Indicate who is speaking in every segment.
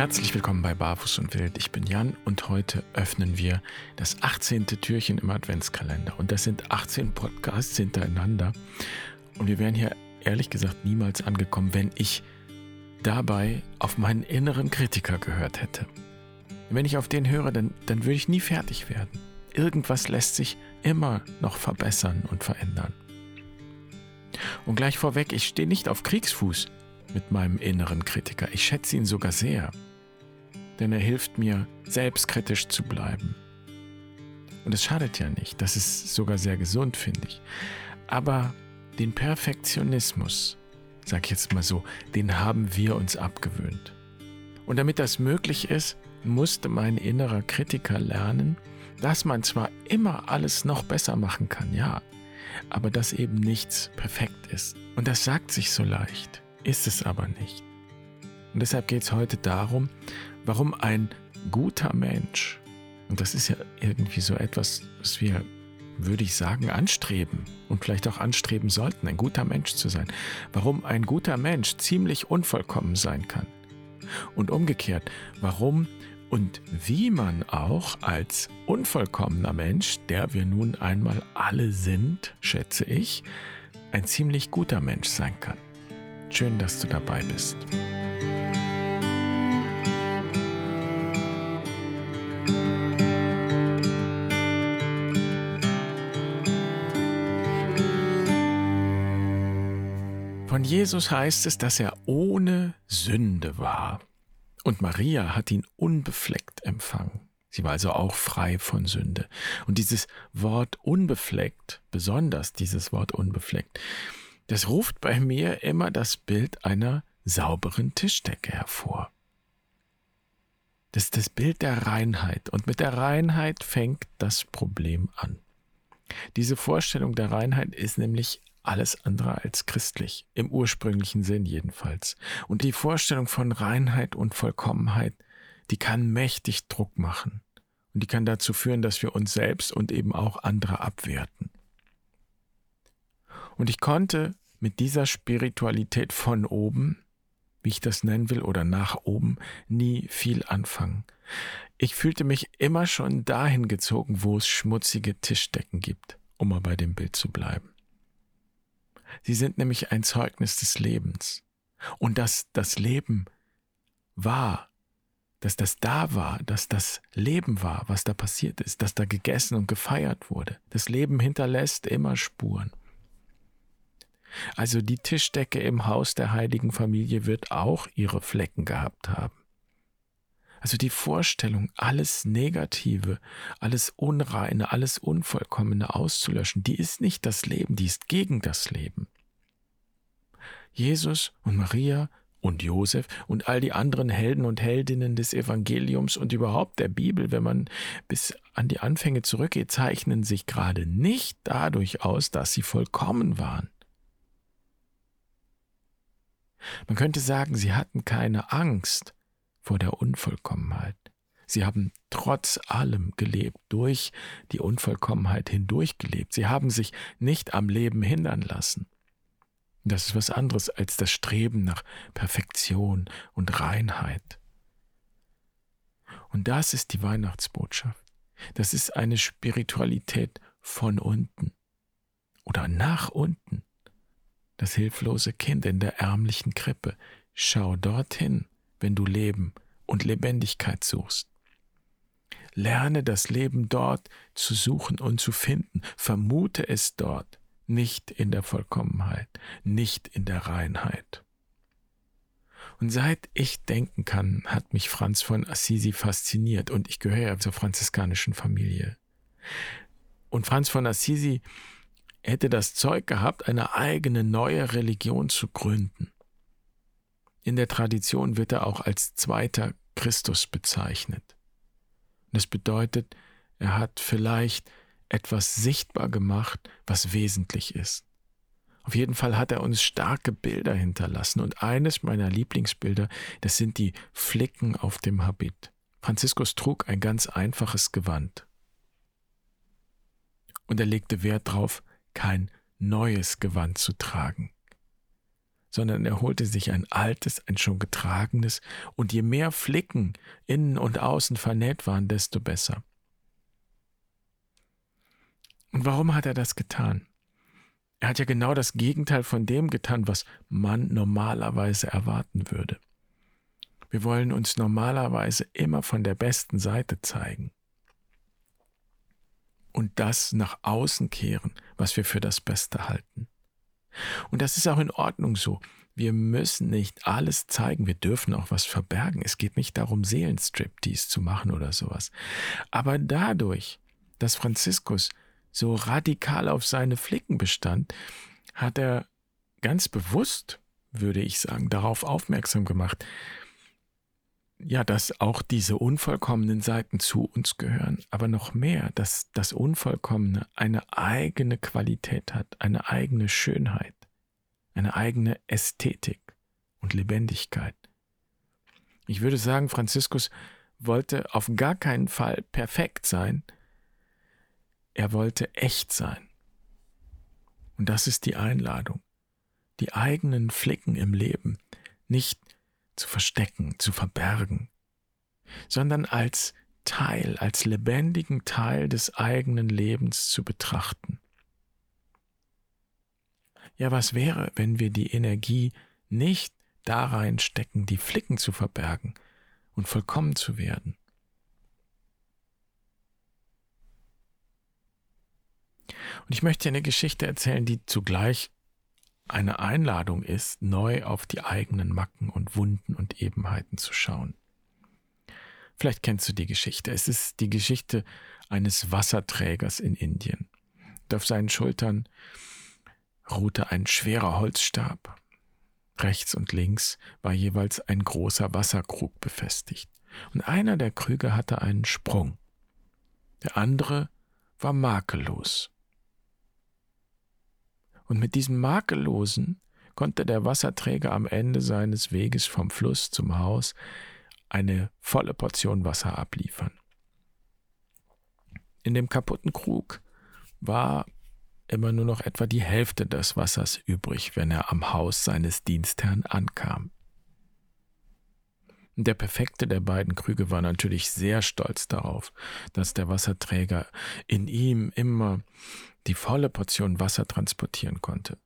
Speaker 1: Herzlich willkommen bei Barfuß und Wild. Ich bin Jan und heute öffnen wir das 18. Türchen im Adventskalender. Und das sind 18 Podcasts hintereinander. Und wir wären hier ehrlich gesagt niemals angekommen, wenn ich dabei auf meinen inneren Kritiker gehört hätte. Wenn ich auf den höre, dann, dann würde ich nie fertig werden. Irgendwas lässt sich immer noch verbessern und verändern. Und gleich vorweg, ich stehe nicht auf Kriegsfuß mit meinem inneren Kritiker. Ich schätze ihn sogar sehr, denn er hilft mir, selbstkritisch zu bleiben. Und es schadet ja nicht, das ist sogar sehr gesund, finde ich. Aber den Perfektionismus, sag ich jetzt mal so, den haben wir uns abgewöhnt. Und damit das möglich ist, musste mein innerer Kritiker lernen, dass man zwar immer alles noch besser machen kann, ja, aber dass eben nichts perfekt ist. Und das sagt sich so leicht ist es aber nicht. Und deshalb geht es heute darum, warum ein guter Mensch, und das ist ja irgendwie so etwas, was wir, würde ich sagen, anstreben und vielleicht auch anstreben sollten, ein guter Mensch zu sein, warum ein guter Mensch ziemlich unvollkommen sein kann. Und umgekehrt, warum und wie man auch als unvollkommener Mensch, der wir nun einmal alle sind, schätze ich, ein ziemlich guter Mensch sein kann. Schön, dass du dabei bist. Von Jesus heißt es, dass er ohne Sünde war. Und Maria hat ihn unbefleckt empfangen. Sie war also auch frei von Sünde. Und dieses Wort unbefleckt, besonders dieses Wort unbefleckt, das ruft bei mir immer das Bild einer sauberen Tischdecke hervor. Das ist das Bild der Reinheit und mit der Reinheit fängt das Problem an. Diese Vorstellung der Reinheit ist nämlich alles andere als christlich, im ursprünglichen Sinn jedenfalls. Und die Vorstellung von Reinheit und Vollkommenheit, die kann mächtig Druck machen. Und die kann dazu führen, dass wir uns selbst und eben auch andere abwerten. Und ich konnte mit dieser Spiritualität von oben, wie ich das nennen will, oder nach oben, nie viel anfangen. Ich fühlte mich immer schon dahin gezogen, wo es schmutzige Tischdecken gibt, um mal bei dem Bild zu bleiben. Sie sind nämlich ein Zeugnis des Lebens. Und dass das Leben war, dass das da war, dass das Leben war, was da passiert ist, dass da gegessen und gefeiert wurde. Das Leben hinterlässt immer Spuren. Also die Tischdecke im Haus der heiligen Familie wird auch ihre Flecken gehabt haben. Also die Vorstellung, alles Negative, alles Unreine, alles Unvollkommene auszulöschen, die ist nicht das Leben, die ist gegen das Leben. Jesus und Maria und Josef und all die anderen Helden und Heldinnen des Evangeliums und überhaupt der Bibel, wenn man bis an die Anfänge zurückgeht, zeichnen sich gerade nicht dadurch aus, dass sie vollkommen waren. Man könnte sagen, sie hatten keine Angst vor der Unvollkommenheit. Sie haben trotz allem gelebt, durch die Unvollkommenheit hindurch gelebt. Sie haben sich nicht am Leben hindern lassen. Das ist was anderes als das Streben nach Perfektion und Reinheit. Und das ist die Weihnachtsbotschaft. Das ist eine Spiritualität von unten oder nach unten das hilflose Kind in der ärmlichen Krippe. Schau dorthin, wenn du Leben und Lebendigkeit suchst. Lerne das Leben dort zu suchen und zu finden. Vermute es dort, nicht in der Vollkommenheit, nicht in der Reinheit. Und seit ich denken kann, hat mich Franz von Assisi fasziniert und ich gehöre ja zur franziskanischen Familie. Und Franz von Assisi hätte das Zeug gehabt, eine eigene neue Religion zu gründen. In der Tradition wird er auch als zweiter Christus bezeichnet. Das bedeutet, er hat vielleicht etwas sichtbar gemacht, was wesentlich ist. Auf jeden Fall hat er uns starke Bilder hinterlassen und eines meiner Lieblingsbilder, das sind die Flicken auf dem Habit. Franziskus trug ein ganz einfaches Gewand. Und er legte Wert darauf, kein neues Gewand zu tragen. sondern er holte sich ein altes, ein schon getragenes, und je mehr Flicken innen und außen vernäht waren, desto besser. Und warum hat er das getan? Er hat ja genau das Gegenteil von dem getan, was man normalerweise erwarten würde. Wir wollen uns normalerweise immer von der besten Seite zeigen und das nach außen kehren, was wir für das Beste halten. Und das ist auch in Ordnung so. Wir müssen nicht alles zeigen, wir dürfen auch was verbergen. Es geht nicht darum, Seelenstriptease zu machen oder sowas. Aber dadurch, dass Franziskus so radikal auf seine Flicken bestand, hat er ganz bewusst, würde ich sagen, darauf aufmerksam gemacht, ja, dass auch diese unvollkommenen Seiten zu uns gehören, aber noch mehr, dass das Unvollkommene eine eigene Qualität hat, eine eigene Schönheit, eine eigene Ästhetik und Lebendigkeit. Ich würde sagen, Franziskus wollte auf gar keinen Fall perfekt sein, er wollte echt sein. Und das ist die Einladung, die eigenen Flicken im Leben nicht zu verstecken, zu verbergen, sondern als Teil, als lebendigen Teil des eigenen Lebens zu betrachten. Ja, was wäre, wenn wir die Energie nicht da reinstecken, die Flicken zu verbergen und vollkommen zu werden? Und ich möchte eine Geschichte erzählen, die zugleich eine Einladung ist, neu auf die eigenen Macken und Wunden und Ebenheiten zu schauen. Vielleicht kennst du die Geschichte. Es ist die Geschichte eines Wasserträgers in Indien. Und auf seinen Schultern ruhte ein schwerer Holzstab. Rechts und links war jeweils ein großer Wasserkrug befestigt. Und einer der Krüge hatte einen Sprung. Der andere war makellos. Und mit diesem Makellosen konnte der Wasserträger am Ende seines Weges vom Fluss zum Haus eine volle Portion Wasser abliefern. In dem kaputten Krug war immer nur noch etwa die Hälfte des Wassers übrig, wenn er am Haus seines Dienstherrn ankam. Der perfekte der beiden Krüge war natürlich sehr stolz darauf, dass der Wasserträger in ihm immer die volle Portion Wasser transportieren konnte.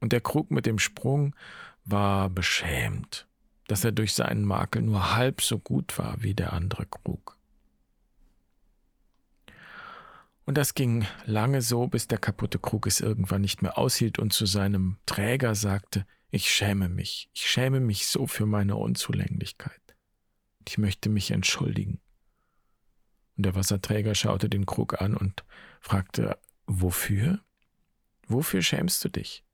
Speaker 1: Und der Krug mit dem Sprung war beschämt, dass er durch seinen Makel nur halb so gut war wie der andere Krug. Und das ging lange so, bis der kaputte Krug es irgendwann nicht mehr aushielt und zu seinem Träger sagte, ich schäme mich, ich schäme mich so für meine Unzulänglichkeit. Ich möchte mich entschuldigen. Und der Wasserträger schaute den Krug an und fragte Wofür? Wofür schämst du dich?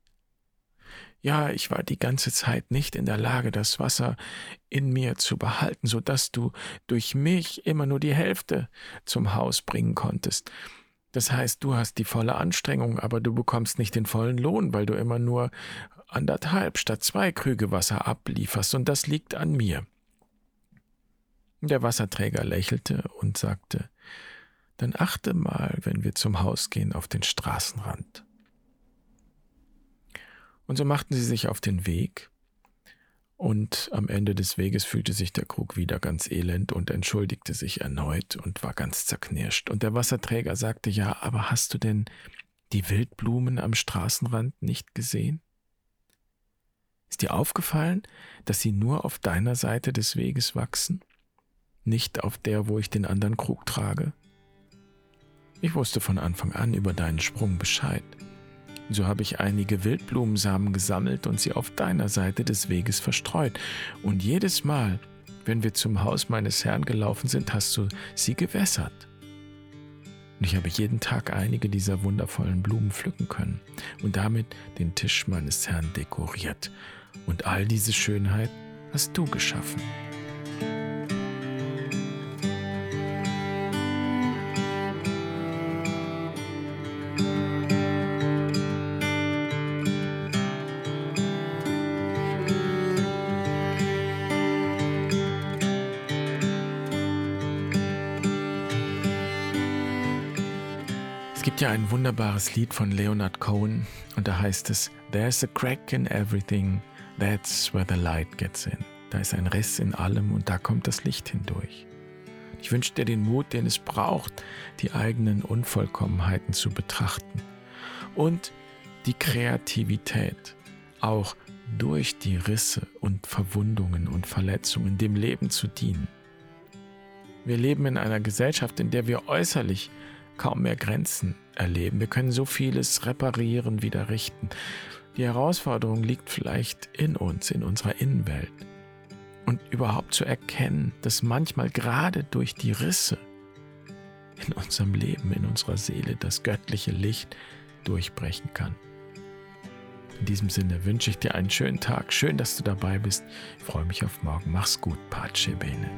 Speaker 1: Ja, ich war die ganze Zeit nicht in der Lage, das Wasser in mir zu behalten, so dass du durch mich immer nur die Hälfte zum Haus bringen konntest. Das heißt, du hast die volle Anstrengung, aber du bekommst nicht den vollen Lohn, weil du immer nur anderthalb statt zwei Krüge Wasser ablieferst, und das liegt an mir. Der Wasserträger lächelte und sagte, dann achte mal, wenn wir zum Haus gehen, auf den Straßenrand. Und so machten sie sich auf den Weg, und am Ende des Weges fühlte sich der Krug wieder ganz elend und entschuldigte sich erneut und war ganz zerknirscht. Und der Wasserträger sagte, ja, aber hast du denn die Wildblumen am Straßenrand nicht gesehen? Ist dir aufgefallen, dass sie nur auf deiner Seite des Weges wachsen, nicht auf der, wo ich den anderen Krug trage? Ich wusste von Anfang an über deinen Sprung Bescheid. So habe ich einige Wildblumensamen gesammelt und sie auf deiner Seite des Weges verstreut. Und jedes Mal, wenn wir zum Haus meines Herrn gelaufen sind, hast du sie gewässert. Und ich habe jeden Tag einige dieser wundervollen Blumen pflücken können und damit den Tisch meines Herrn dekoriert. Und all diese Schönheit hast du geschaffen. Gibt ja ein wunderbares Lied von Leonard Cohen und da heißt es There's a crack in everything, that's where the light gets in. Da ist ein Riss in allem und da kommt das Licht hindurch. Ich wünsche dir den Mut, den es braucht, die eigenen Unvollkommenheiten zu betrachten und die Kreativität, auch durch die Risse und Verwundungen und Verletzungen dem Leben zu dienen. Wir leben in einer Gesellschaft, in der wir äußerlich kaum mehr Grenzen erleben. Wir können so vieles reparieren, wieder richten. Die Herausforderung liegt vielleicht in uns, in unserer Innenwelt. Und überhaupt zu erkennen, dass manchmal gerade durch die Risse in unserem Leben, in unserer Seele das göttliche Licht durchbrechen kann. In diesem Sinne wünsche ich dir einen schönen Tag. Schön, dass du dabei bist. Ich freue mich auf morgen. Mach's gut. Pace bene.